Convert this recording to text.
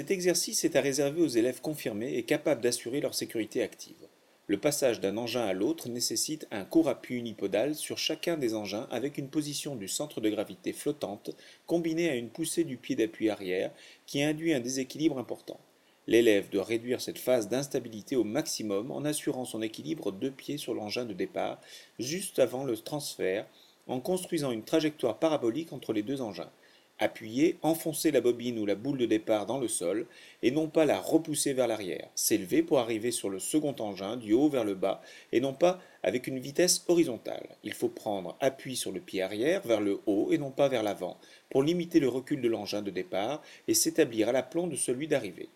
Cet exercice est à réserver aux élèves confirmés et capables d'assurer leur sécurité active. Le passage d'un engin à l'autre nécessite un court appui unipodal sur chacun des engins avec une position du centre de gravité flottante combinée à une poussée du pied d'appui arrière qui induit un déséquilibre important. L'élève doit réduire cette phase d'instabilité au maximum en assurant son équilibre deux pieds sur l'engin de départ juste avant le transfert en construisant une trajectoire parabolique entre les deux engins. Appuyer, enfoncer la bobine ou la boule de départ dans le sol et non pas la repousser vers l'arrière. S'élever pour arriver sur le second engin du haut vers le bas et non pas avec une vitesse horizontale. Il faut prendre appui sur le pied arrière vers le haut et non pas vers l'avant pour limiter le recul de l'engin de départ et s'établir à l'aplomb de celui d'arrivée.